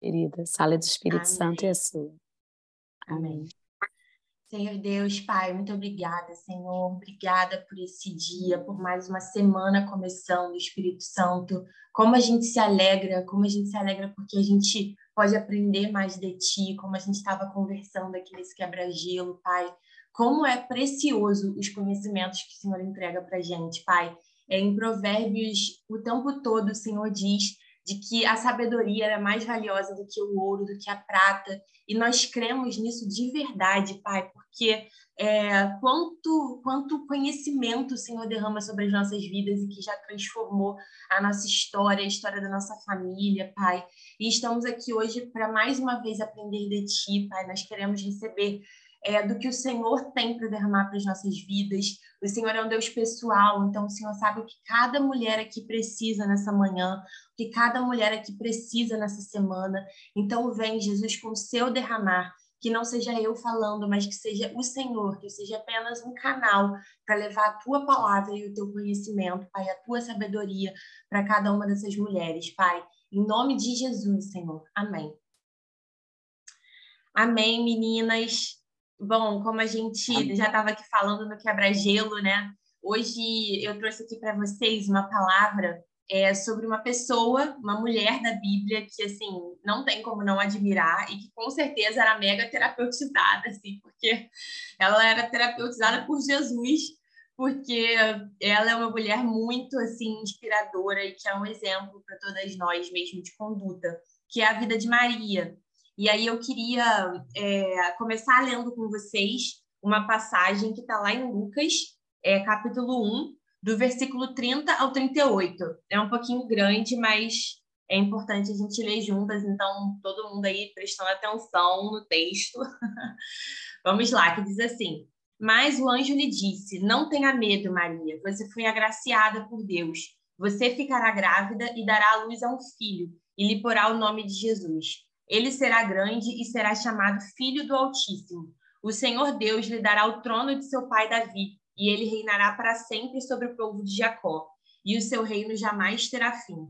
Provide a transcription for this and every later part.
querida. Sala do Espírito Amém. Santo é sua. Amém. Senhor Deus, Pai, muito obrigada, Senhor. Obrigada por esse dia, por mais uma semana começando, Espírito Santo. Como a gente se alegra, como a gente se alegra porque a gente pode aprender mais de Ti, como a gente estava conversando aqui nesse quebra-gelo, Pai. Como é precioso os conhecimentos que o Senhor entrega para a gente, Pai. É, em Provérbios, o tempo todo o Senhor diz de que a sabedoria é mais valiosa do que o ouro, do que a prata, e nós cremos nisso de verdade, Pai, porque é, quanto, quanto conhecimento o Senhor derrama sobre as nossas vidas e que já transformou a nossa história, a história da nossa família, Pai. E estamos aqui hoje para mais uma vez aprender de Ti, Pai. Nós queremos receber é, do que o Senhor tem para derramar para as nossas vidas. O Senhor é um Deus pessoal, então o Senhor sabe o que cada mulher aqui precisa nessa manhã, o que cada mulher aqui precisa nessa semana. Então vem, Jesus, com o seu derramar. Que não seja eu falando, mas que seja o Senhor, que seja apenas um canal para levar a tua palavra e o teu conhecimento, Pai, a tua sabedoria para cada uma dessas mulheres, Pai. Em nome de Jesus, Senhor. Amém. Amém, meninas. Bom, como a gente já estava aqui falando no quebra-gelo, né? Hoje eu trouxe aqui para vocês uma palavra é, sobre uma pessoa, uma mulher da Bíblia que assim não tem como não admirar e que com certeza era mega terapeutizada, assim, porque ela era terapeutizada por Jesus, porque ela é uma mulher muito assim inspiradora e que é um exemplo para todas nós mesmo de conduta, que é a vida de Maria. E aí eu queria é, começar lendo com vocês uma passagem que está lá em Lucas, é, capítulo 1, do versículo 30 ao 38. É um pouquinho grande, mas é importante a gente ler juntas, então todo mundo aí prestando atenção no texto. Vamos lá, que diz assim: Mas o anjo lhe disse: Não tenha medo, Maria, você foi agraciada por Deus. Você ficará grávida e dará à luz a um filho, e lhe porá o nome de Jesus. Ele será grande e será chamado Filho do Altíssimo. O Senhor Deus lhe dará o trono de seu pai Davi, e ele reinará para sempre sobre o povo de Jacó, e o seu reino jamais terá fim.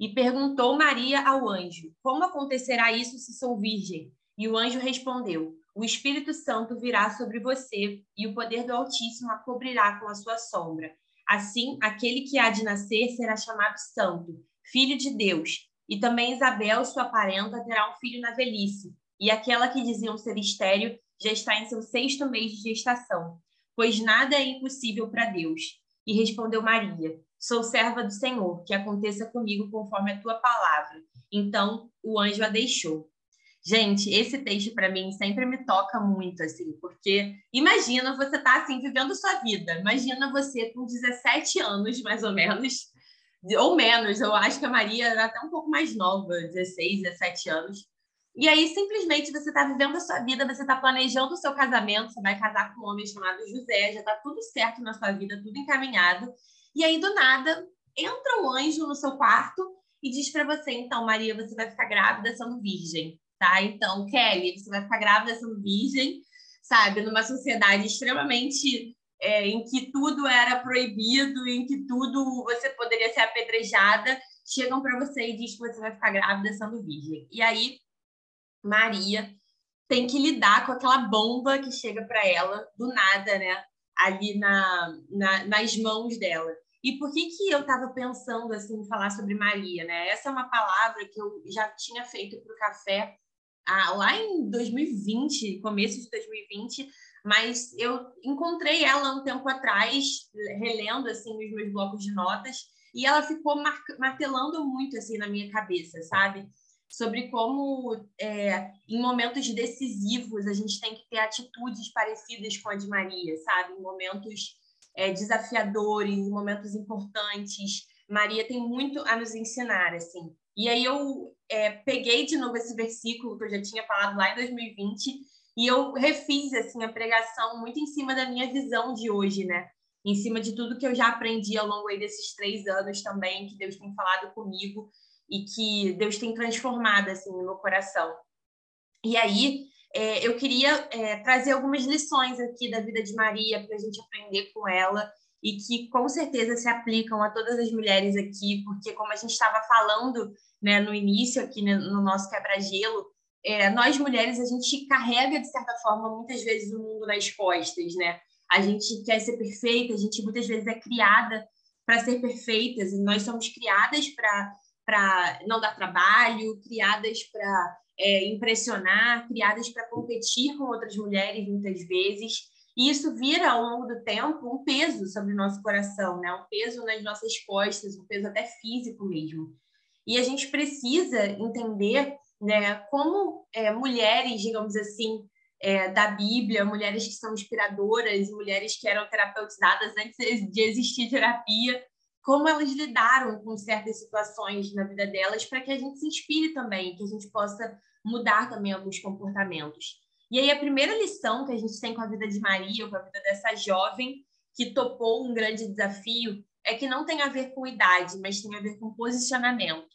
E perguntou Maria ao anjo: Como acontecerá isso se sou virgem? E o anjo respondeu: O Espírito Santo virá sobre você, e o poder do Altíssimo a cobrirá com a sua sombra. Assim, aquele que há de nascer será chamado Santo, Filho de Deus. E também Isabel, sua parenta, terá um filho na velhice, e aquela que diziam ser estéril já está em seu sexto mês de gestação, pois nada é impossível para Deus. E respondeu Maria: Sou serva do Senhor, que aconteça comigo conforme a tua palavra. Então o anjo a deixou. Gente, esse texto para mim sempre me toca muito, assim, porque imagina você tá assim vivendo sua vida. Imagina você com 17 anos, mais ou menos, ou menos, eu acho que a Maria era até um pouco mais nova, 16, 17 anos. E aí, simplesmente, você está vivendo a sua vida, você está planejando o seu casamento, você vai casar com um homem chamado José, já está tudo certo na sua vida, tudo encaminhado. E aí, do nada, entra um anjo no seu quarto e diz para você: então, Maria, você vai ficar grávida sendo virgem, tá? Então, Kelly, você vai ficar grávida sendo virgem, sabe? Numa sociedade extremamente é, em que tudo era proibido, em que tudo você poderia ser apedrejada, chegam para você e diz que você vai ficar grávida sendo virgem. E aí, Maria tem que lidar com aquela bomba que chega para ela do nada, né? Ali na, na, nas mãos dela. E por que, que eu estava pensando assim falar sobre Maria, né? Essa é uma palavra que eu já tinha feito para o café ah, lá em 2020, começo de 2020, mas eu encontrei ela um tempo atrás, relendo assim os meus blocos de notas, e ela ficou martelando muito assim na minha cabeça, sabe? Sobre como é, em momentos decisivos a gente tem que ter atitudes parecidas com a de Maria, sabe? Em momentos é, desafiadores, em momentos importantes. Maria tem muito a nos ensinar, assim. E aí eu é, peguei de novo esse versículo que eu já tinha falado lá em 2020 e eu refiz assim a pregação muito em cima da minha visão de hoje, né? Em cima de tudo que eu já aprendi ao longo desses três anos também, que Deus tem falado comigo e que Deus tem transformado assim no meu coração. E aí é, eu queria é, trazer algumas lições aqui da vida de Maria para a gente aprender com ela e que com certeza se aplicam a todas as mulheres aqui, porque como a gente estava falando né, no início aqui no nosso quebra-gelo, é, nós mulheres a gente carrega de certa forma muitas vezes o mundo nas costas, né? A gente quer ser perfeita, a gente muitas vezes é criada para ser perfeitas, e nós somos criadas para para não dar trabalho, criadas para é, impressionar, criadas para competir com outras mulheres muitas vezes. E isso vira, ao longo do tempo, um peso sobre o nosso coração, né? um peso nas nossas costas, um peso até físico mesmo. E a gente precisa entender né, como é, mulheres, digamos assim, é, da Bíblia, mulheres que são inspiradoras, mulheres que eram terapeutizadas antes de existir terapia, como elas lidaram com certas situações na vida delas para que a gente se inspire também, que a gente possa mudar também alguns comportamentos. E aí a primeira lição que a gente tem com a vida de Maria, com a vida dessa jovem que topou um grande desafio, é que não tem a ver com idade, mas tem a ver com posicionamento.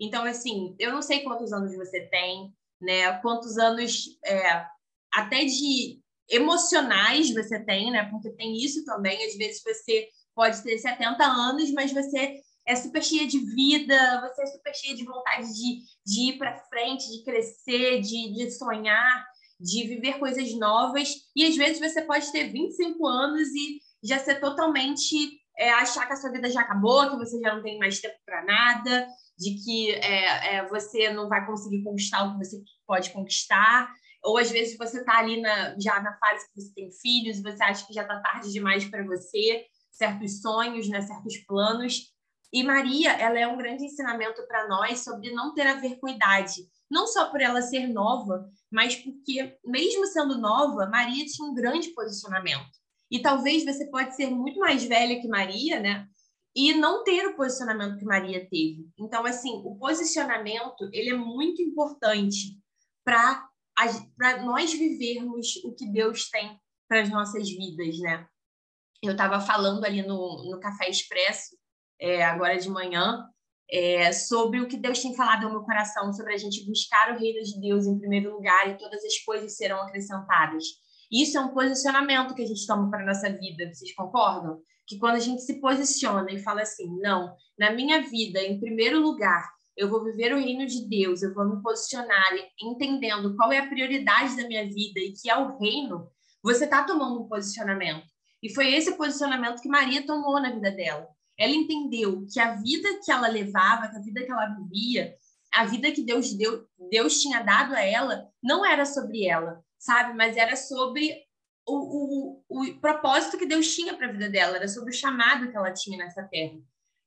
Então, assim, eu não sei quantos anos você tem, né? Quantos anos é, até de emocionais você tem, né? Porque tem isso também. Às vezes você pode ter 70 anos, mas você é super cheia de vida, você é super cheia de vontade de, de ir para frente, de crescer, de, de sonhar, de viver coisas novas. E às vezes você pode ter 25 anos e já ser totalmente é, achar que a sua vida já acabou, que você já não tem mais tempo para nada, de que é, é, você não vai conseguir conquistar o que você pode conquistar. Ou às vezes você está ali na, já na fase que você tem filhos e você acha que já está tarde demais para você certos sonhos, né, certos planos. E Maria, ela é um grande ensinamento para nós sobre não ter a ver com idade, não só por ela ser nova, mas porque mesmo sendo nova, Maria tinha um grande posicionamento. E talvez você pode ser muito mais velha que Maria, né? E não ter o posicionamento que Maria teve. Então, assim, o posicionamento ele é muito importante para nós vivermos o que Deus tem para as nossas vidas, né? eu estava falando ali no, no Café Expresso, é, agora de manhã, é, sobre o que Deus tem falado ao meu coração, sobre a gente buscar o reino de Deus em primeiro lugar e todas as coisas serão acrescentadas. Isso é um posicionamento que a gente toma para nossa vida, vocês concordam? Que quando a gente se posiciona e fala assim, não, na minha vida, em primeiro lugar, eu vou viver o reino de Deus, eu vou me posicionar entendendo qual é a prioridade da minha vida e que é o reino, você está tomando um posicionamento. E foi esse posicionamento que Maria tomou na vida dela. Ela entendeu que a vida que ela levava, que a vida que ela vivia, a vida que Deus deu, Deus tinha dado a ela, não era sobre ela, sabe? Mas era sobre o, o, o propósito que Deus tinha para a vida dela, era sobre o chamado que ela tinha nessa terra.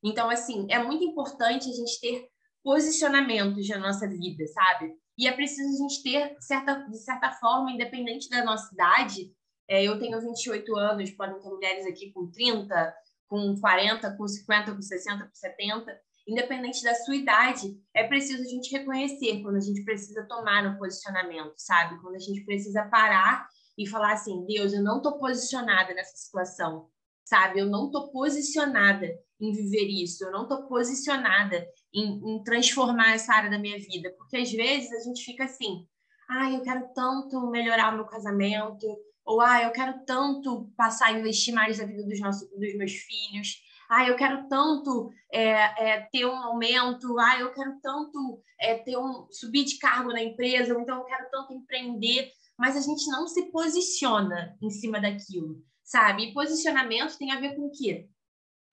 Então, assim, é muito importante a gente ter posicionamentos na nossa vida, sabe? E é preciso a gente ter, certa, de certa forma, independente da nossa idade, é, eu tenho 28 anos, podem ter mulheres aqui com 30, com 40, com 50, com 60, com 70. Independente da sua idade, é preciso a gente reconhecer quando a gente precisa tomar um posicionamento, sabe? Quando a gente precisa parar e falar assim: Deus, eu não estou posicionada nessa situação, sabe? Eu não estou posicionada em viver isso, eu não estou posicionada em, em, transformar essa área da minha vida, porque às vezes a gente fica assim: ah, eu quero tanto melhorar o meu casamento, ou, ah, eu quero tanto passar a investir mais na vida dos, nossos, dos meus filhos. Ah, eu quero tanto é, é, ter um aumento. Ah, eu quero tanto é, ter um subir de cargo na empresa. Então, eu quero tanto empreender. Mas a gente não se posiciona em cima daquilo, sabe? E posicionamento tem a ver com o quê?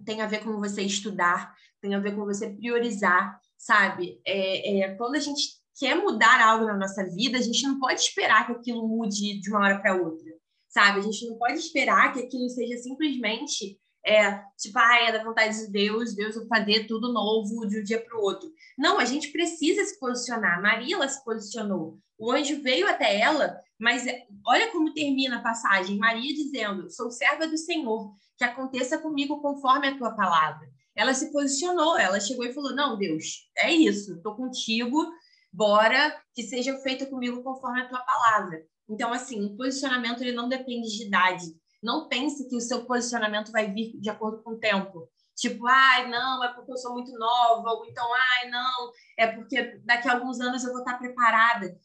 Tem a ver com você estudar, tem a ver com você priorizar, sabe? É, é, quando a gente quer mudar algo na nossa vida, a gente não pode esperar que aquilo mude de uma hora para outra sabe? A gente não pode esperar que aquilo seja simplesmente é, tipo, ah, é da vontade de Deus, Deus vai fazer tudo novo de um dia para o outro. Não, a gente precisa se posicionar. Maria, ela se posicionou. O anjo veio até ela, mas é, olha como termina a passagem. Maria dizendo, sou serva do Senhor, que aconteça comigo conforme a tua palavra. Ela se posicionou, ela chegou e falou, não, Deus, é isso, estou contigo, bora que seja feito comigo conforme a tua palavra. Então, assim, o posicionamento ele não depende de idade. Não pense que o seu posicionamento vai vir de acordo com o tempo. Tipo, ai, não, é porque eu sou muito nova, ou então, ai, não, é porque daqui a alguns anos eu vou estar preparada.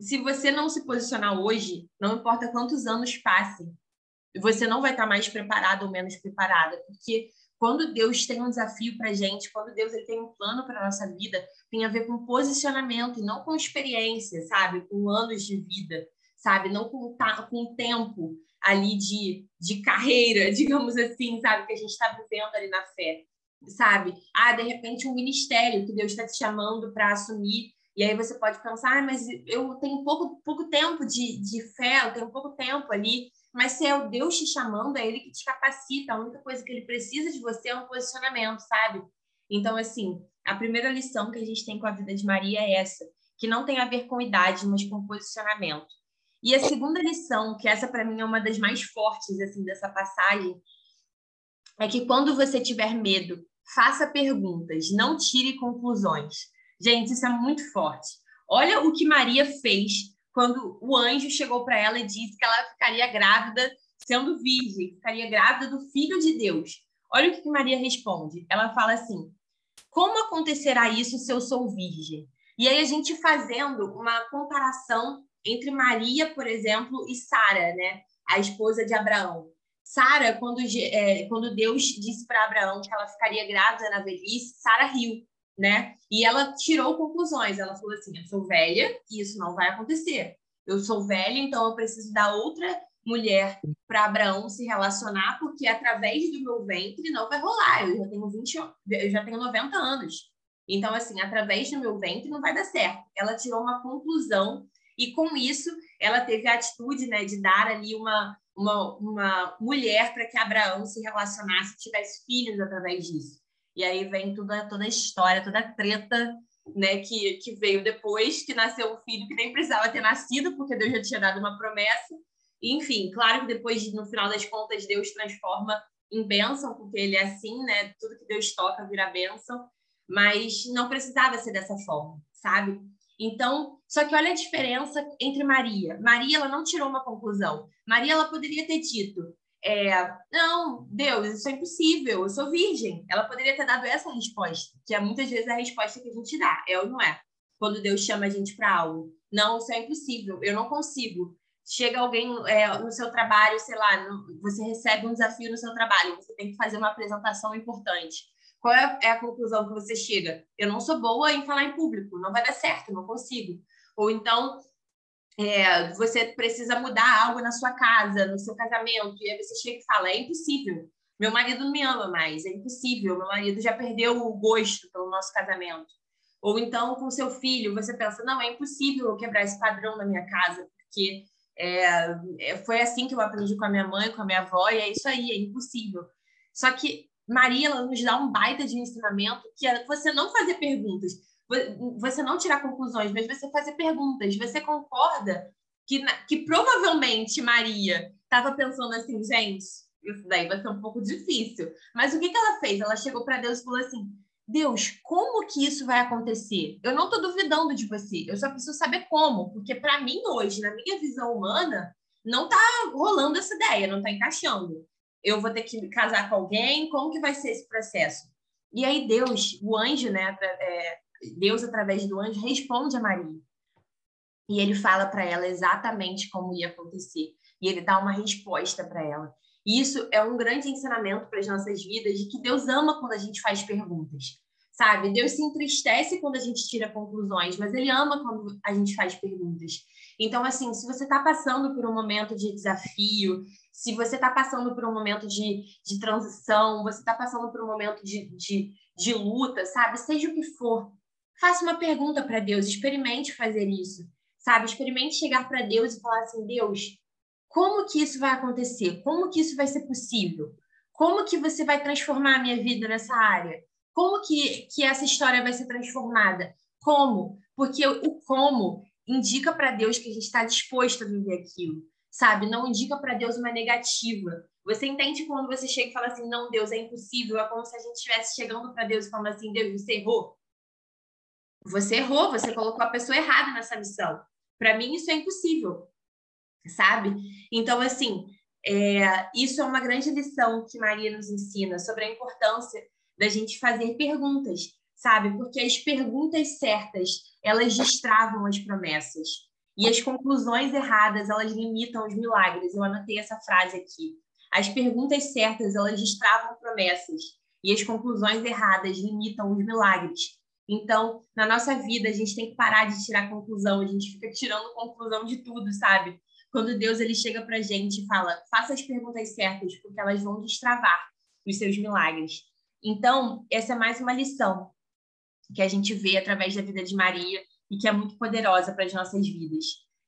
Se você não se posicionar hoje, não importa quantos anos passem, você não vai estar mais preparado ou menos preparada, porque quando Deus tem um desafio para gente, quando Deus ele tem um plano para nossa vida, tem a ver com posicionamento e não com experiência, sabe? Com anos de vida, sabe? Não com, com tempo ali de, de carreira, digamos assim, sabe? Que a gente está vivendo ali na fé, sabe? Ah, de repente um ministério que Deus está te chamando para assumir e aí você pode pensar, ah, mas eu tenho pouco, pouco tempo de, de fé, eu tenho pouco tempo ali. Mas se é o Deus te chamando, é Ele que te capacita. A única coisa que Ele precisa de você é um posicionamento, sabe? Então, assim, a primeira lição que a gente tem com a vida de Maria é essa, que não tem a ver com idade, mas com posicionamento. E a segunda lição, que essa para mim é uma das mais fortes assim dessa passagem, é que quando você tiver medo, faça perguntas, não tire conclusões. Gente, isso é muito forte. Olha o que Maria fez quando o anjo chegou para ela e disse que ela ficaria grávida sendo virgem, ficaria grávida do filho de Deus. Olha o que Maria responde. Ela fala assim: Como acontecerá isso se eu sou virgem? E aí a gente fazendo uma comparação entre Maria, por exemplo, e Sara, né? A esposa de Abraão. Sara, quando, é, quando Deus disse para Abraão que ela ficaria grávida na velhice, Sara riu né? E ela tirou conclusões. Ela falou assim: eu sou velha e isso não vai acontecer. Eu sou velha, então eu preciso dar outra mulher para Abraão se relacionar, porque através do meu ventre não vai rolar. Eu já tenho 20, eu já tenho 90 anos. Então, assim, através do meu ventre não vai dar certo. Ela tirou uma conclusão e com isso ela teve a atitude, né, de dar ali uma uma, uma mulher para que Abraão se relacionasse, tivesse filhos através disso. E aí vem toda, toda a história, toda a treta né, que, que veio depois, que nasceu um filho que nem precisava ter nascido, porque Deus já tinha dado uma promessa. Enfim, claro que depois, no final das contas, Deus transforma em bênção, porque ele é assim, né? Tudo que Deus toca vira bênção, mas não precisava ser dessa forma, sabe? Então, só que olha a diferença entre Maria. Maria, ela não tirou uma conclusão. Maria, ela poderia ter dito: é, não, Deus, isso é impossível, eu sou virgem. Ela poderia ter dado essa resposta, que é muitas vezes a resposta que a gente dá, é ou não é? Quando Deus chama a gente para algo. Não, isso é impossível, eu não consigo. Chega alguém é, no seu trabalho, sei lá, no, você recebe um desafio no seu trabalho, você tem que fazer uma apresentação importante. Qual é, é a conclusão que você chega? Eu não sou boa em falar em público, não vai dar certo, não consigo. Ou então, é, você precisa mudar algo na sua casa, no seu casamento, e aí você chega e fala: é impossível. Meu marido não me ama mais, é impossível. Meu marido já perdeu o gosto pelo nosso casamento. Ou então, com seu filho, você pensa: não, é impossível eu quebrar esse padrão na minha casa, porque é, é, foi assim que eu aprendi com a minha mãe, com a minha avó, e é isso aí, é impossível. Só que Maria ela nos dá um baita de ensinamento que é você não fazer perguntas você não tirar conclusões, mas você fazer perguntas. Você concorda que, que provavelmente Maria estava pensando assim, gente, isso daí vai ser um pouco difícil. Mas o que, que ela fez? Ela chegou para Deus e falou assim: Deus, como que isso vai acontecer? Eu não estou duvidando de você, eu só preciso saber como, porque para mim hoje, na minha visão humana, não está rolando essa ideia, não está encaixando. Eu vou ter que casar com alguém, como que vai ser esse processo? E aí Deus, o anjo, né, é, Deus, através do anjo, responde a Maria. E ele fala para ela exatamente como ia acontecer. E ele dá uma resposta para ela. E isso é um grande ensinamento para as nossas vidas de que Deus ama quando a gente faz perguntas. Sabe? Deus se entristece quando a gente tira conclusões, mas ele ama quando a gente faz perguntas. Então, assim, se você está passando por um momento de desafio, se você está passando por um momento de, de transição, você está passando por um momento de, de, de luta, sabe? Seja o que for, Faça uma pergunta para Deus, experimente fazer isso, sabe? Experimente chegar para Deus e falar assim: Deus, como que isso vai acontecer? Como que isso vai ser possível? Como que você vai transformar a minha vida nessa área? Como que, que essa história vai ser transformada? Como? Porque o como indica para Deus que a gente está disposto a viver aquilo, sabe? Não indica para Deus uma negativa. Você entende quando você chega e fala assim, não, Deus, é impossível. É como se a gente estivesse chegando para Deus e falando assim, Deus, você errou. Você errou, você colocou a pessoa errada nessa missão. Para mim, isso é impossível, sabe? Então, assim, é, isso é uma grande lição que Maria nos ensina sobre a importância da gente fazer perguntas, sabe? Porque as perguntas certas, elas destravam as promessas. E as conclusões erradas, elas limitam os milagres. Eu anotei essa frase aqui. As perguntas certas, elas destravam promessas. E as conclusões erradas limitam os milagres. Então, na nossa vida, a gente tem que parar de tirar conclusão. A gente fica tirando conclusão de tudo, sabe? Quando Deus ele chega a gente e fala, faça as perguntas certas, porque elas vão destravar os seus milagres. Então, essa é mais uma lição que a gente vê através da vida de Maria e que é muito poderosa para as nossas vidas.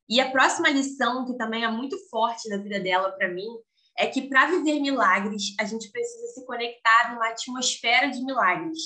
E a próxima lição, que também é muito forte na vida dela para mim, é que para viver milagres, a gente precisa se conectar numa atmosfera de milagres.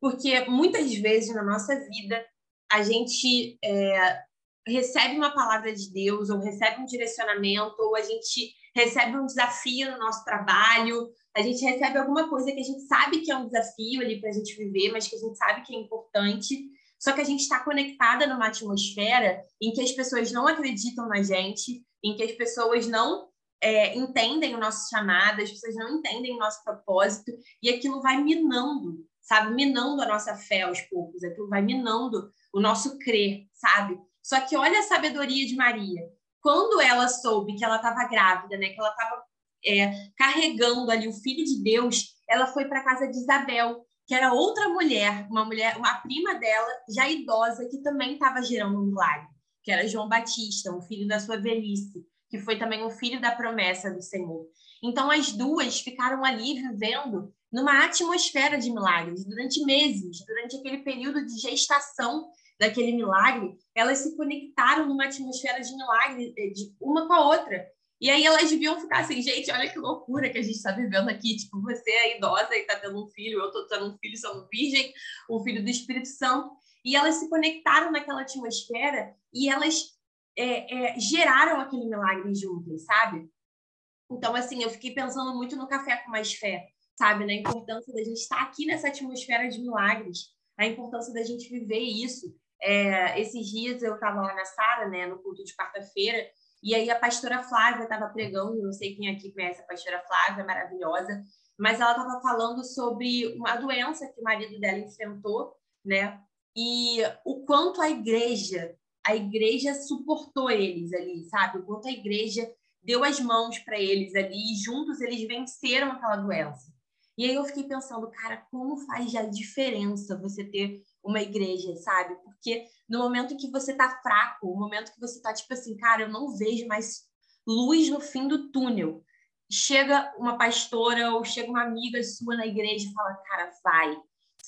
Porque muitas vezes na nossa vida, a gente é, recebe uma palavra de Deus, ou recebe um direcionamento, ou a gente recebe um desafio no nosso trabalho, a gente recebe alguma coisa que a gente sabe que é um desafio ali para a gente viver, mas que a gente sabe que é importante. Só que a gente está conectada numa atmosfera em que as pessoas não acreditam na gente, em que as pessoas não é, entendem o nosso chamado, as pessoas não entendem o nosso propósito, e aquilo vai minando, sabe? Minando a nossa fé aos poucos, aquilo vai minando o nosso crer, sabe? Só que olha a sabedoria de Maria. Quando ela soube que ela estava grávida, né? Que ela estava é, carregando ali o filho de Deus, ela foi para casa de Isabel, que era outra mulher, uma mulher, uma prima dela, já idosa, que também estava gerando um milagre, que era João Batista, um filho da sua velhice que foi também um filho da promessa do Senhor. Então, as duas ficaram ali vivendo numa atmosfera de milagres durante meses, durante aquele período de gestação daquele milagre, elas se conectaram numa atmosfera de milagre eh, de uma com a outra. E aí elas deviam ficar assim, gente, olha que loucura que a gente está vivendo aqui. Tipo, você é idosa e está tendo um filho, eu estou tendo um filho, sou virgem, um filho do Espírito Santo. E elas se conectaram naquela atmosfera e elas é, é, geraram aquele milagre juntos, sabe? Então, assim, eu fiquei pensando muito no Café com Mais Fé, sabe? Na importância da gente estar aqui nessa atmosfera de milagres, a importância da gente viver isso. É, esses dias eu estava lá na Sara, né, no culto de quarta-feira, e aí a pastora Flávia estava pregando, não sei quem aqui conhece a pastora Flávia, maravilhosa, mas ela estava falando sobre uma doença que o marido dela enfrentou, né? E o quanto a igreja a igreja suportou eles ali, sabe? O quanto a igreja deu as mãos para eles ali e juntos eles venceram aquela doença. E aí eu fiquei pensando, cara, como faz a diferença você ter uma igreja, sabe? Porque no momento que você tá fraco, no momento que você tá tipo assim, cara, eu não vejo mais luz no fim do túnel. Chega uma pastora ou chega uma amiga sua na igreja e fala, cara, vai,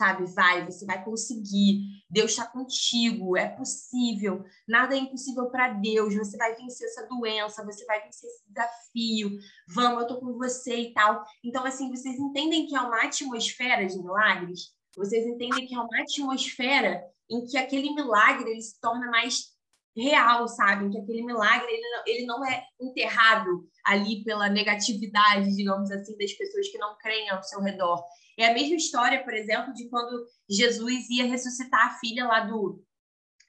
sabe? Vai, você vai conseguir. Deus está contigo, é possível. Nada é impossível para Deus. Você vai vencer essa doença, você vai vencer esse desafio. Vamos, eu tô com você e tal. Então, assim, vocês entendem que é uma atmosfera de milagres? Vocês entendem que é uma atmosfera em que aquele milagre ele se torna mais real, sabe? Que aquele milagre ele não, ele não é enterrado ali pela negatividade, digamos assim, das pessoas que não creem ao seu redor. É a mesma história, por exemplo, de quando Jesus ia ressuscitar a filha lá do,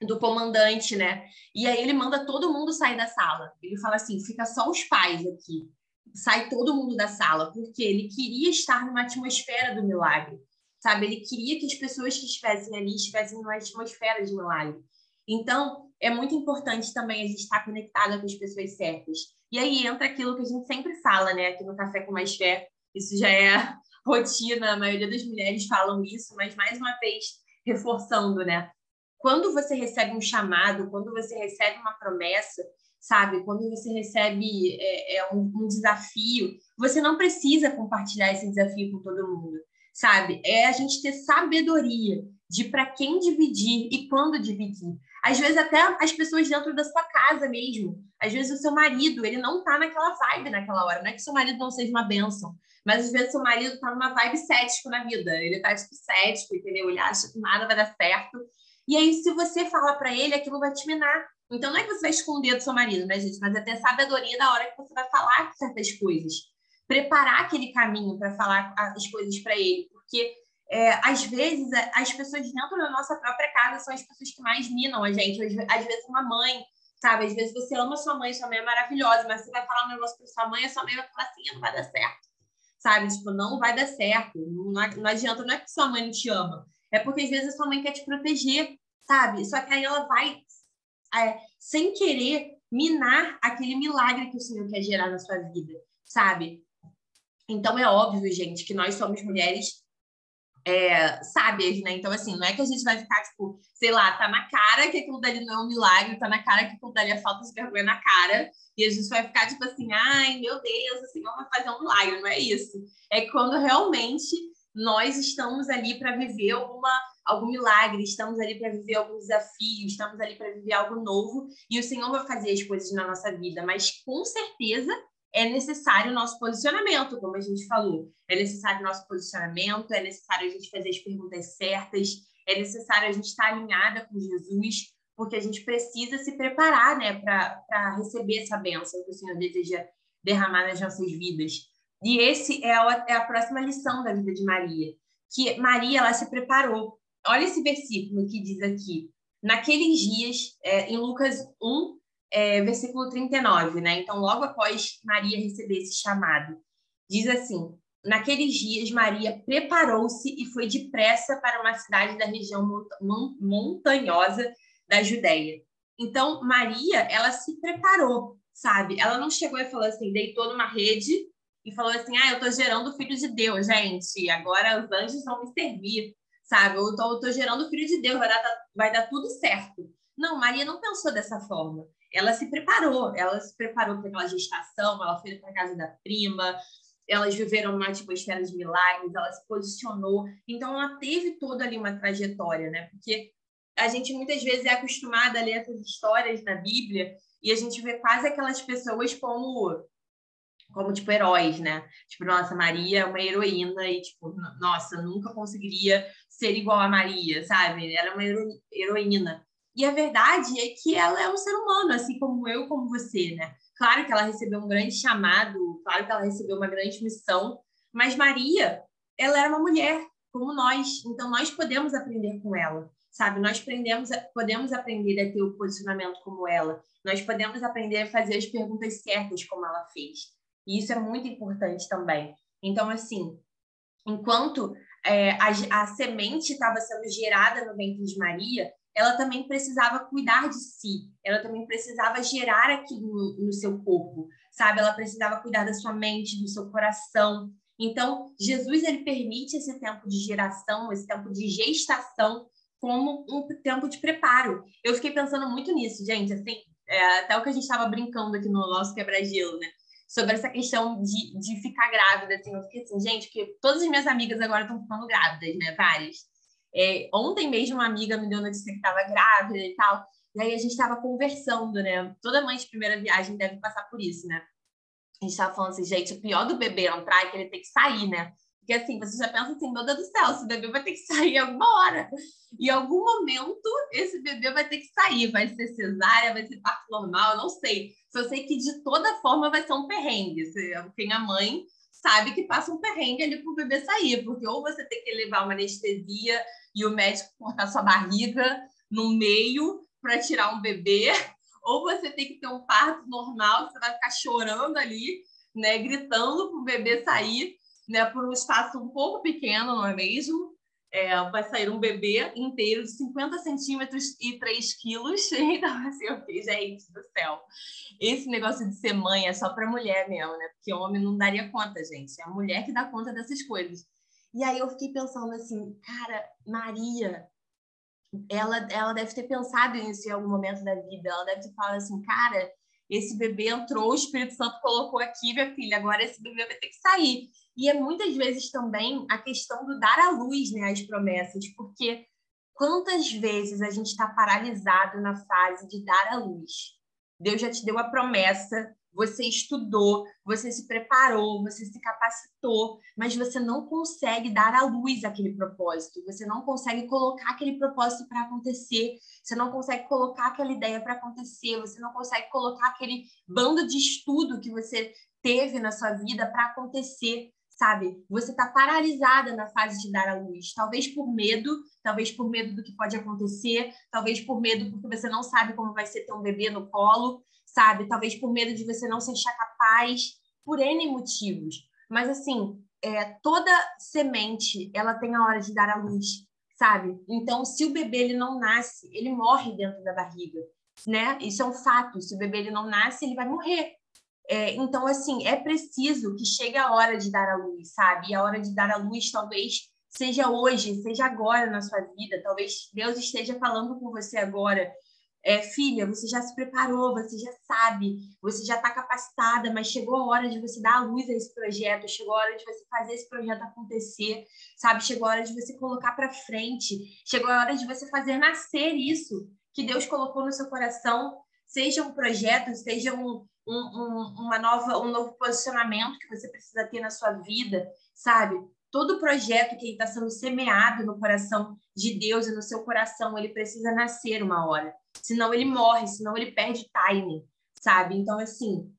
do comandante, né? E aí ele manda todo mundo sair da sala. Ele fala assim: fica só os pais aqui. Sai todo mundo da sala, porque ele queria estar numa atmosfera do milagre, sabe? Ele queria que as pessoas que estivessem ali estivessem numa atmosfera de milagre. Então, é muito importante também a gente estar conectada com as pessoas certas. E aí entra aquilo que a gente sempre fala, né, aqui no Café com Mais Fé. Isso já é rotina, a maioria das mulheres falam isso, mas mais uma vez reforçando, né? Quando você recebe um chamado, quando você recebe uma promessa, sabe? Quando você recebe é, é um, um, desafio, você não precisa compartilhar esse desafio com todo mundo, sabe? É a gente ter sabedoria de para quem dividir e quando dividir. Às vezes até as pessoas dentro da sua casa mesmo. Às vezes o seu marido, ele não tá naquela vibe naquela hora. Não é que seu marido não seja uma bênção, mas às vezes seu marido tá numa vibe cético na vida. Ele tá tipo cético, entendeu? Ele acha que nada vai dar certo. E aí se você falar para ele, aquilo vai te minar. Então não é que você vai esconder do seu marido, né, gente? Mas é ter sabedoria da hora que você vai falar certas coisas. Preparar aquele caminho para falar as coisas para ele, porque é, às vezes, as pessoas dentro da nossa própria casa são as pessoas que mais minam a gente. Às vezes, uma mãe, sabe? Às vezes você ama sua mãe, sua mãe é maravilhosa, mas você vai falar um negócio para sua mãe e sua mãe vai falar assim: não vai dar certo, sabe? Tipo, não vai dar certo. Não, não adianta, não é que sua mãe não te ama, é porque às vezes a sua mãe quer te proteger, sabe? Só que aí ela vai é, sem querer minar aquele milagre que o Senhor quer gerar na sua vida, sabe? Então é óbvio, gente, que nós somos mulheres é, sábias, né? Então, assim, não é que a gente vai ficar, tipo, sei lá, tá na cara que aquilo dali não é um milagre, tá na cara que aquilo dali é falta de vergonha na cara, e a gente vai ficar, tipo assim, ai, meu Deus, o Senhor vai fazer um milagre, não é isso. É quando realmente nós estamos ali para viver alguma, algum milagre, estamos ali para viver algum desafio, estamos ali para viver algo novo, e o Senhor vai fazer as coisas na nossa vida, mas com certeza é necessário o nosso posicionamento, como a gente falou. É necessário o nosso posicionamento, é necessário a gente fazer as perguntas certas, é necessário a gente estar alinhada com Jesus, porque a gente precisa se preparar né, para receber essa bênção que o Senhor deseja derramar nas nossas vidas. E esse é a, é a próxima lição da vida de Maria, que Maria ela se preparou. Olha esse versículo que diz aqui. Naqueles dias, é, em Lucas 1, é, versículo 39, né? Então, logo após Maria receber esse chamado, diz assim: Naqueles dias, Maria preparou-se e foi depressa para uma cidade da região montanhosa da Judéia. Então, Maria, ela se preparou, sabe? Ela não chegou e falou assim, deitou numa rede e falou assim: Ah, eu tô gerando filho de Deus, gente, agora os anjos vão me servir, sabe? Eu tô, eu tô gerando filho de Deus, vai dar, vai dar tudo certo. Não, Maria não pensou dessa forma ela se preparou, ela se preparou para aquela gestação, ela foi para casa da prima, elas viveram uma atmosfera de milagres, ela se posicionou, então ela teve toda ali uma trajetória, né? Porque a gente muitas vezes é acostumada a ler essas histórias na Bíblia e a gente vê quase aquelas pessoas como como tipo heróis, né? Tipo, nossa, Maria é uma heroína e tipo, nossa, nunca conseguiria ser igual a Maria, sabe? Era uma hero heroína. E a verdade é que ela é um ser humano, assim como eu, como você, né? Claro que ela recebeu um grande chamado, claro que ela recebeu uma grande missão, mas Maria, ela era uma mulher como nós, então nós podemos aprender com ela, sabe? Nós aprendemos, podemos aprender a ter o posicionamento como ela, nós podemos aprender a fazer as perguntas certas como ela fez. E isso é muito importante também. Então, assim, enquanto é, a, a semente estava sendo gerada no ventre de Maria, ela também precisava cuidar de si, ela também precisava gerar aquilo no, no seu corpo, sabe? Ela precisava cuidar da sua mente, do seu coração. Então, Jesus ele permite esse tempo de geração, esse tempo de gestação, como um tempo de preparo. Eu fiquei pensando muito nisso, gente, assim, é, até o que a gente estava brincando aqui no nosso quebra-gelo, né? Sobre essa questão de, de ficar grávida, assim, eu fiquei assim, gente, porque todas as minhas amigas agora estão ficando grávidas, né? Várias. É, ontem mesmo uma amiga me deu notícia que estava grávida e tal. E aí a gente estava conversando, né? Toda mãe de primeira viagem deve passar por isso, né? A gente estava falando assim, gente, o pior do bebê entrar é que ele tem que sair, né? Porque assim, você já pensa assim, meu Deus do céu, esse bebê vai ter que sair alguma hora. Em algum momento, esse bebê vai ter que sair. Vai ser cesárea, vai ser parto normal, não sei. Só sei que de toda forma vai ser um perrengue. Quem é mãe sabe que passa um perrengue ali para o bebê sair, porque ou você tem que levar uma anestesia e o médico cortar sua barriga no meio para tirar um bebê, ou você tem que ter um parto normal, você vai ficar chorando ali, né, gritando para o bebê sair, né, por um espaço um pouco pequeno, não é mesmo? É, vai sair um bebê inteiro de 50 centímetros e 3 quilos. Então, assim, eu fiquei, gente do céu. Esse negócio de ser mãe é só para mulher mesmo, né? Porque homem não daria conta, gente. É a mulher que dá conta dessas coisas. E aí eu fiquei pensando assim, cara, Maria, ela, ela deve ter pensado nisso em algum momento da vida. Ela deve ter falado assim, cara, esse bebê entrou, o Espírito Santo colocou aqui, minha filha, agora esse bebê vai ter que sair. E é muitas vezes também a questão do dar à luz né, as promessas, porque quantas vezes a gente está paralisado na fase de dar à luz? Deus já te deu a promessa, você estudou, você se preparou, você se capacitou, mas você não consegue dar à luz aquele propósito, você não consegue colocar aquele propósito para acontecer, você não consegue colocar aquela ideia para acontecer, você não consegue colocar aquele bando de estudo que você teve na sua vida para acontecer, sabe? Você está paralisada na fase de dar à luz, talvez por medo, talvez por medo do que pode acontecer, talvez por medo porque você não sabe como vai ser ter um bebê no colo, sabe? Talvez por medo de você não se achar capaz, por N motivos. Mas, assim, é, toda semente, ela tem a hora de dar à luz, sabe? Então, se o bebê ele não nasce, ele morre dentro da barriga. né? Isso é um fato. Se o bebê ele não nasce, ele vai morrer. É, então, assim, é preciso que chegue a hora de dar a luz, sabe? E a hora de dar a luz talvez seja hoje, seja agora na sua vida. Talvez Deus esteja falando com você agora. É, filha, você já se preparou, você já sabe, você já está capacitada, mas chegou a hora de você dar a luz a esse projeto, chegou a hora de você fazer esse projeto acontecer, sabe? Chegou a hora de você colocar para frente, chegou a hora de você fazer nascer isso que Deus colocou no seu coração, seja um projeto, seja um, um, um, uma nova, um novo posicionamento que você precisa ter na sua vida, sabe? Todo projeto que está sendo semeado no coração de Deus e no seu coração, ele precisa nascer uma hora. Senão ele morre, senão ele perde timing, sabe? Então, assim,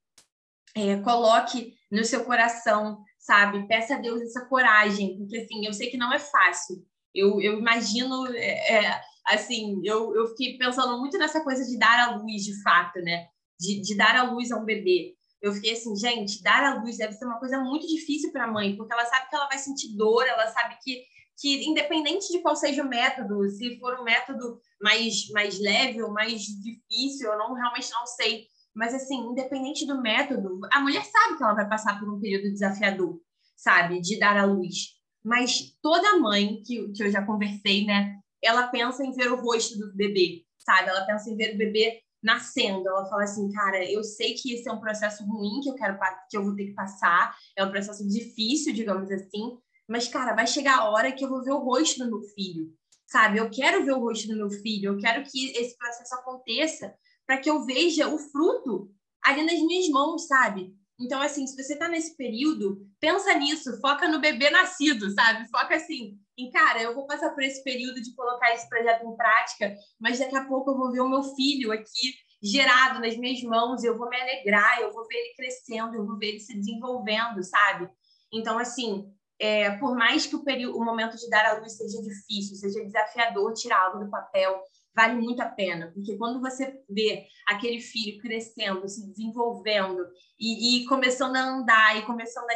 é, coloque no seu coração, sabe? Peça a Deus essa coragem, porque, assim, eu sei que não é fácil. Eu, eu imagino, é, é, assim, eu, eu fiquei pensando muito nessa coisa de dar a luz, de fato, né? De, de dar a luz a um bebê. Eu fiquei assim, gente, dar a luz deve ser uma coisa muito difícil para a mãe, porque ela sabe que ela vai sentir dor, ela sabe que, que independente de qual seja o método, se for um método mais, mais leve ou mais difícil, eu não realmente não sei. Mas, assim, independente do método, a mulher sabe que ela vai passar por um período desafiador, sabe? De dar a luz. Mas toda mãe que, que eu já conversei, né? ela pensa em ver o rosto do bebê, sabe? Ela pensa em ver o bebê nascendo. Ela fala assim, cara, eu sei que esse é um processo ruim que eu quero que eu vou ter que passar, é um processo difícil, digamos assim, mas cara, vai chegar a hora que eu vou ver o rosto do meu filho, sabe? Eu quero ver o rosto do meu filho, eu quero que esse processo aconteça para que eu veja o fruto ali nas minhas mãos, sabe? Então, assim, se você está nesse período, pensa nisso, foca no bebê nascido, sabe? Foca assim, em cara, eu vou passar por esse período de colocar esse projeto em prática, mas daqui a pouco eu vou ver o meu filho aqui gerado nas minhas mãos, eu vou me alegrar, eu vou ver ele crescendo, eu vou ver ele se desenvolvendo, sabe? Então, assim, é, por mais que o, período, o momento de dar a luz seja difícil, seja desafiador tirar algo do papel, vale muito a pena, porque quando você vê aquele filho crescendo, se desenvolvendo e, e começando a andar e começando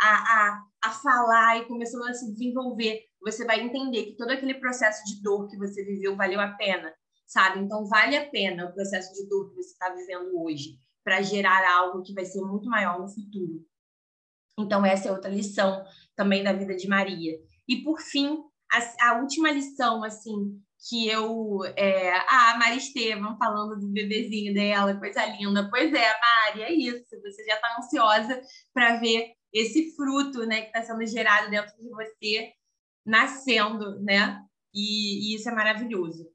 a, a, a falar e começando a se desenvolver, você vai entender que todo aquele processo de dor que você viveu valeu a pena, sabe? Então, vale a pena o processo de dor que você está vivendo hoje para gerar algo que vai ser muito maior no futuro. Então, essa é outra lição também da vida de Maria. E, por fim, a, a última lição, assim, que eu. É, ah, a Mari Estevam falando do bebezinho dela, coisa linda. Pois é, Mari, é isso. Você já está ansiosa para ver esse fruto né, que está sendo gerado dentro de você nascendo, né? E, e, isso é maravilhoso.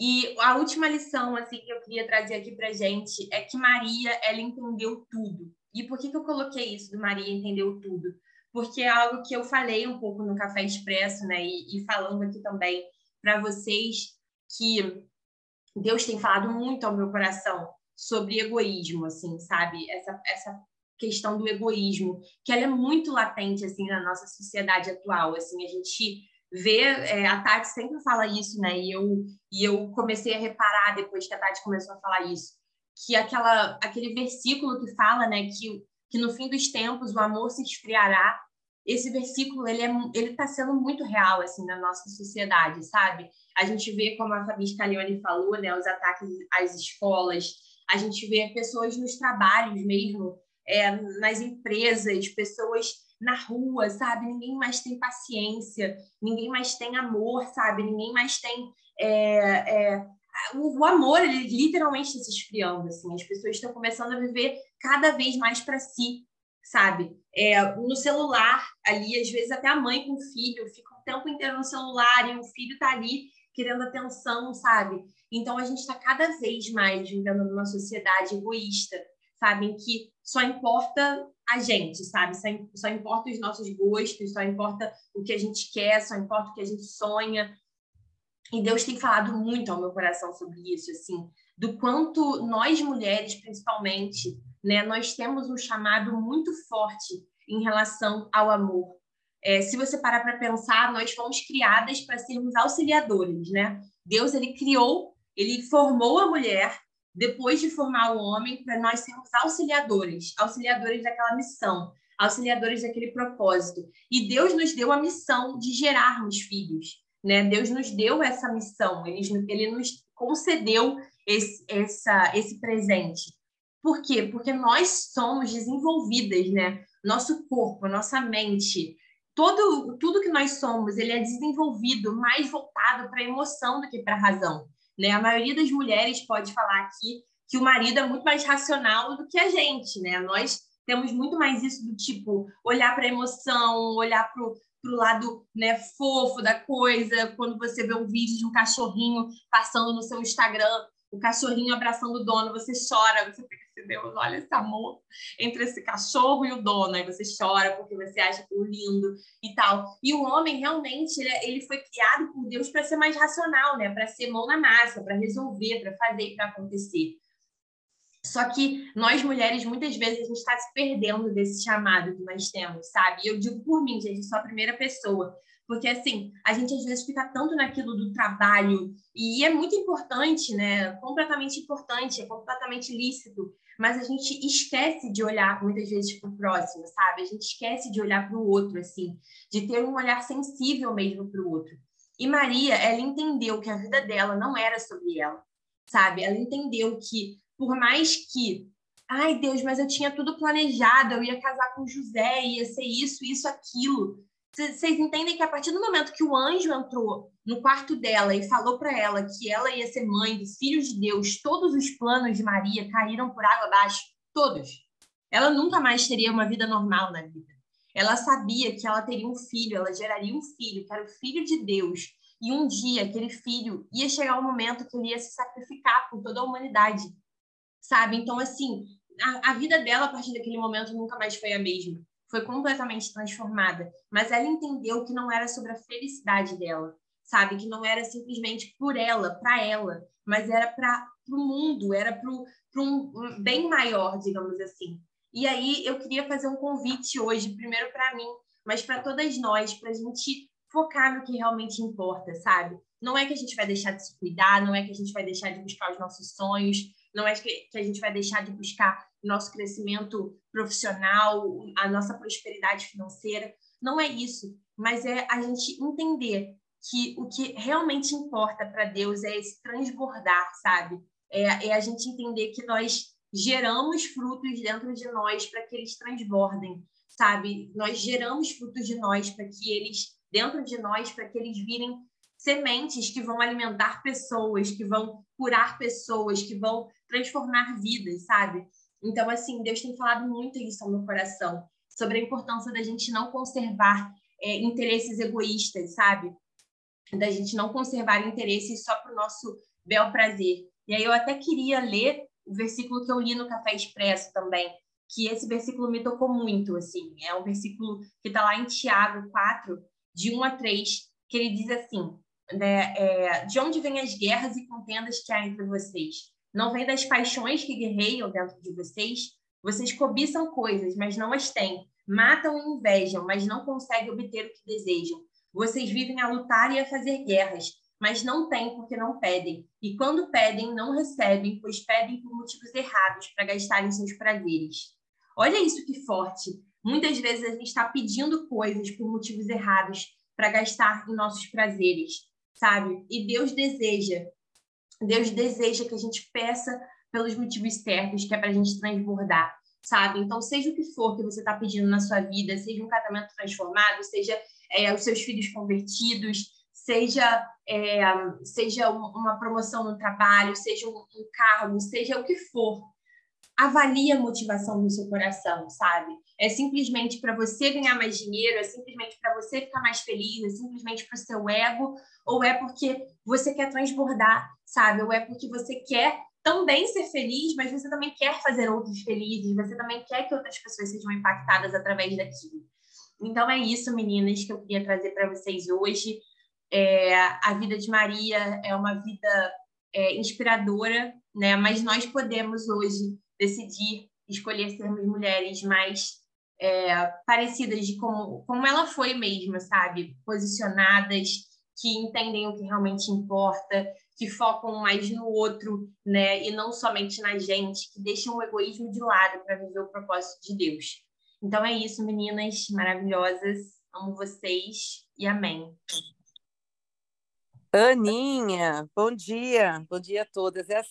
E a última lição assim que eu queria trazer aqui para gente é que Maria ela entendeu tudo. E por que, que eu coloquei isso do Maria entendeu tudo? Porque é algo que eu falei um pouco no Café Expresso, né? E, e falando aqui também para vocês que Deus tem falado muito ao meu coração sobre egoísmo, assim, sabe? Essa, essa questão do egoísmo, que ela é muito latente, assim, na nossa sociedade atual, assim, a gente vê, é, a Tati sempre fala isso, né, e eu, e eu comecei a reparar depois que a Tati começou a falar isso, que aquela, aquele versículo que fala, né, que, que no fim dos tempos o amor se esfriará esse versículo ele é ele está sendo muito real assim na nossa sociedade, sabe? A gente vê como a Fabi Scalione falou, né, os ataques às escolas, a gente vê pessoas nos trabalhos mesmo, é, nas empresas, pessoas na rua, sabe? Ninguém mais tem paciência, ninguém mais tem amor, sabe? Ninguém mais tem é, é, o, o, amor, ele literalmente está se esfriando, assim. As pessoas estão começando a viver cada vez mais para si, sabe? É, no celular, ali, às vezes até a mãe com o filho fica o tempo inteiro no celular e o filho está ali querendo atenção, sabe? Então a gente está cada vez mais vivendo numa sociedade egoísta, sabe? Em que só importa a gente, sabe? Só, só importa os nossos gostos, só importa o que a gente quer, só importa o que a gente sonha. E Deus tem falado muito ao meu coração sobre isso, assim, do quanto nós mulheres, principalmente, né? Nós temos um chamado muito forte em relação ao amor. É, se você parar para pensar, nós fomos criadas para sermos auxiliadores, né? Deus ele criou, ele formou a mulher depois de formar o homem para nós sermos auxiliadores, auxiliadores daquela missão, auxiliadores daquele propósito. E Deus nos deu a missão de gerarmos filhos, né? Deus nos deu essa missão, ele, ele nos concedeu esse, essa, esse presente. Por quê? Porque nós somos desenvolvidas, né? Nosso corpo, nossa mente, todo, tudo que nós somos, ele é desenvolvido mais voltado para a emoção do que para a razão. Né? A maioria das mulheres pode falar aqui que o marido é muito mais racional do que a gente, né? Nós temos muito mais isso do tipo olhar para a emoção, olhar para o lado né, fofo da coisa. Quando você vê um vídeo de um cachorrinho passando no seu Instagram, o cachorrinho abraçando o dono, você chora, você fica Deus, olha esse amor entre esse cachorro e o dono, aí você chora porque você acha aquilo lindo e tal. E o homem, realmente, ele, é, foi criado por Deus para ser mais racional, né? Para ser mão na massa, para resolver, para fazer, para acontecer. Só que nós mulheres, muitas vezes, a gente está se perdendo desse chamado que nós temos, sabe? Eu digo por mim, gente, sou a primeira pessoa. Porque, assim, a gente às vezes fica tanto naquilo do trabalho, e é muito importante, né? Completamente importante, é completamente lícito, mas a gente esquece de olhar muitas vezes para o próximo, sabe? A gente esquece de olhar para o outro, assim, de ter um olhar sensível mesmo para o outro. E Maria, ela entendeu que a vida dela não era sobre ela, sabe? Ela entendeu que, por mais que ai Deus, mas eu tinha tudo planejado, eu ia casar com José, ia ser isso, isso, aquilo. Vocês entendem que a partir do momento que o anjo entrou no quarto dela e falou para ela que ela ia ser mãe do filho de Deus, todos os planos de Maria caíram por água abaixo, todos. Ela nunca mais teria uma vida normal na vida. Ela sabia que ela teria um filho, ela geraria um filho, que era o filho de Deus. E um dia aquele filho ia chegar o um momento que ele ia se sacrificar por toda a humanidade. Sabe? Então, assim, a, a vida dela a partir daquele momento nunca mais foi a mesma foi completamente transformada. Mas ela entendeu que não era sobre a felicidade dela, sabe? Que não era simplesmente por ela, para ela, mas era para o mundo, era para um bem maior, digamos assim. E aí eu queria fazer um convite hoje, primeiro para mim, mas para todas nós, para a gente focar no que realmente importa, sabe? Não é que a gente vai deixar de se cuidar, não é que a gente vai deixar de buscar os nossos sonhos, não é que, que a gente vai deixar de buscar nosso crescimento profissional, a nossa prosperidade financeira. Não é isso, mas é a gente entender que o que realmente importa para Deus é esse transbordar, sabe? É, é a gente entender que nós geramos frutos dentro de nós para que eles transbordem, sabe? Nós geramos frutos de nós para que eles, dentro de nós, para que eles virem sementes que vão alimentar pessoas, que vão curar pessoas, que vão transformar vidas, sabe? Então, assim, Deus tem falado muito isso ao meu coração, sobre a importância da gente não conservar é, interesses egoístas, sabe? Da gente não conservar interesses só para o nosso bel prazer. E aí eu até queria ler o versículo que eu li no Café Expresso também, que esse versículo me tocou muito, assim. É um versículo que está lá em Tiago 4, de 1 a 3, que ele diz assim: né, é, de onde vêm as guerras e contendas que há entre vocês? Não vem das paixões que guerreiam dentro de vocês? Vocês cobiçam coisas, mas não as têm. Matam e invejam, mas não conseguem obter o que desejam. Vocês vivem a lutar e a fazer guerras, mas não têm porque não pedem. E quando pedem, não recebem, pois pedem por motivos errados para gastarem seus prazeres. Olha isso que forte. Muitas vezes a gente está pedindo coisas por motivos errados para gastar em nossos prazeres sabe? E Deus deseja, Deus deseja que a gente peça pelos motivos certos, que é para a gente transbordar, sabe? Então, seja o que for que você está pedindo na sua vida, seja um casamento transformado, seja é, os seus filhos convertidos, seja, é, seja uma promoção no trabalho, seja um, um cargo, seja o que for, avalie a motivação no seu coração, sabe? É simplesmente para você ganhar mais dinheiro, é simplesmente para você ficar mais feliz, é simplesmente para o seu ego, ou é porque você quer transbordar, sabe? Ou é porque você quer também ser feliz, mas você também quer fazer outros felizes, você também quer que outras pessoas sejam impactadas através daquilo. Então é isso, meninas, que eu queria trazer para vocês hoje. É, a vida de Maria é uma vida é, inspiradora, né? Mas nós podemos hoje decidir escolher sermos mulheres mais é, parecidas de como, como ela foi mesmo, sabe? Posicionadas, que entendem o que realmente importa, que focam mais no outro, né? E não somente na gente, que deixam o egoísmo de lado para viver o propósito de Deus. Então é isso, meninas maravilhosas. Amo vocês e amém. Aninha, bom dia. Bom dia a todas. É a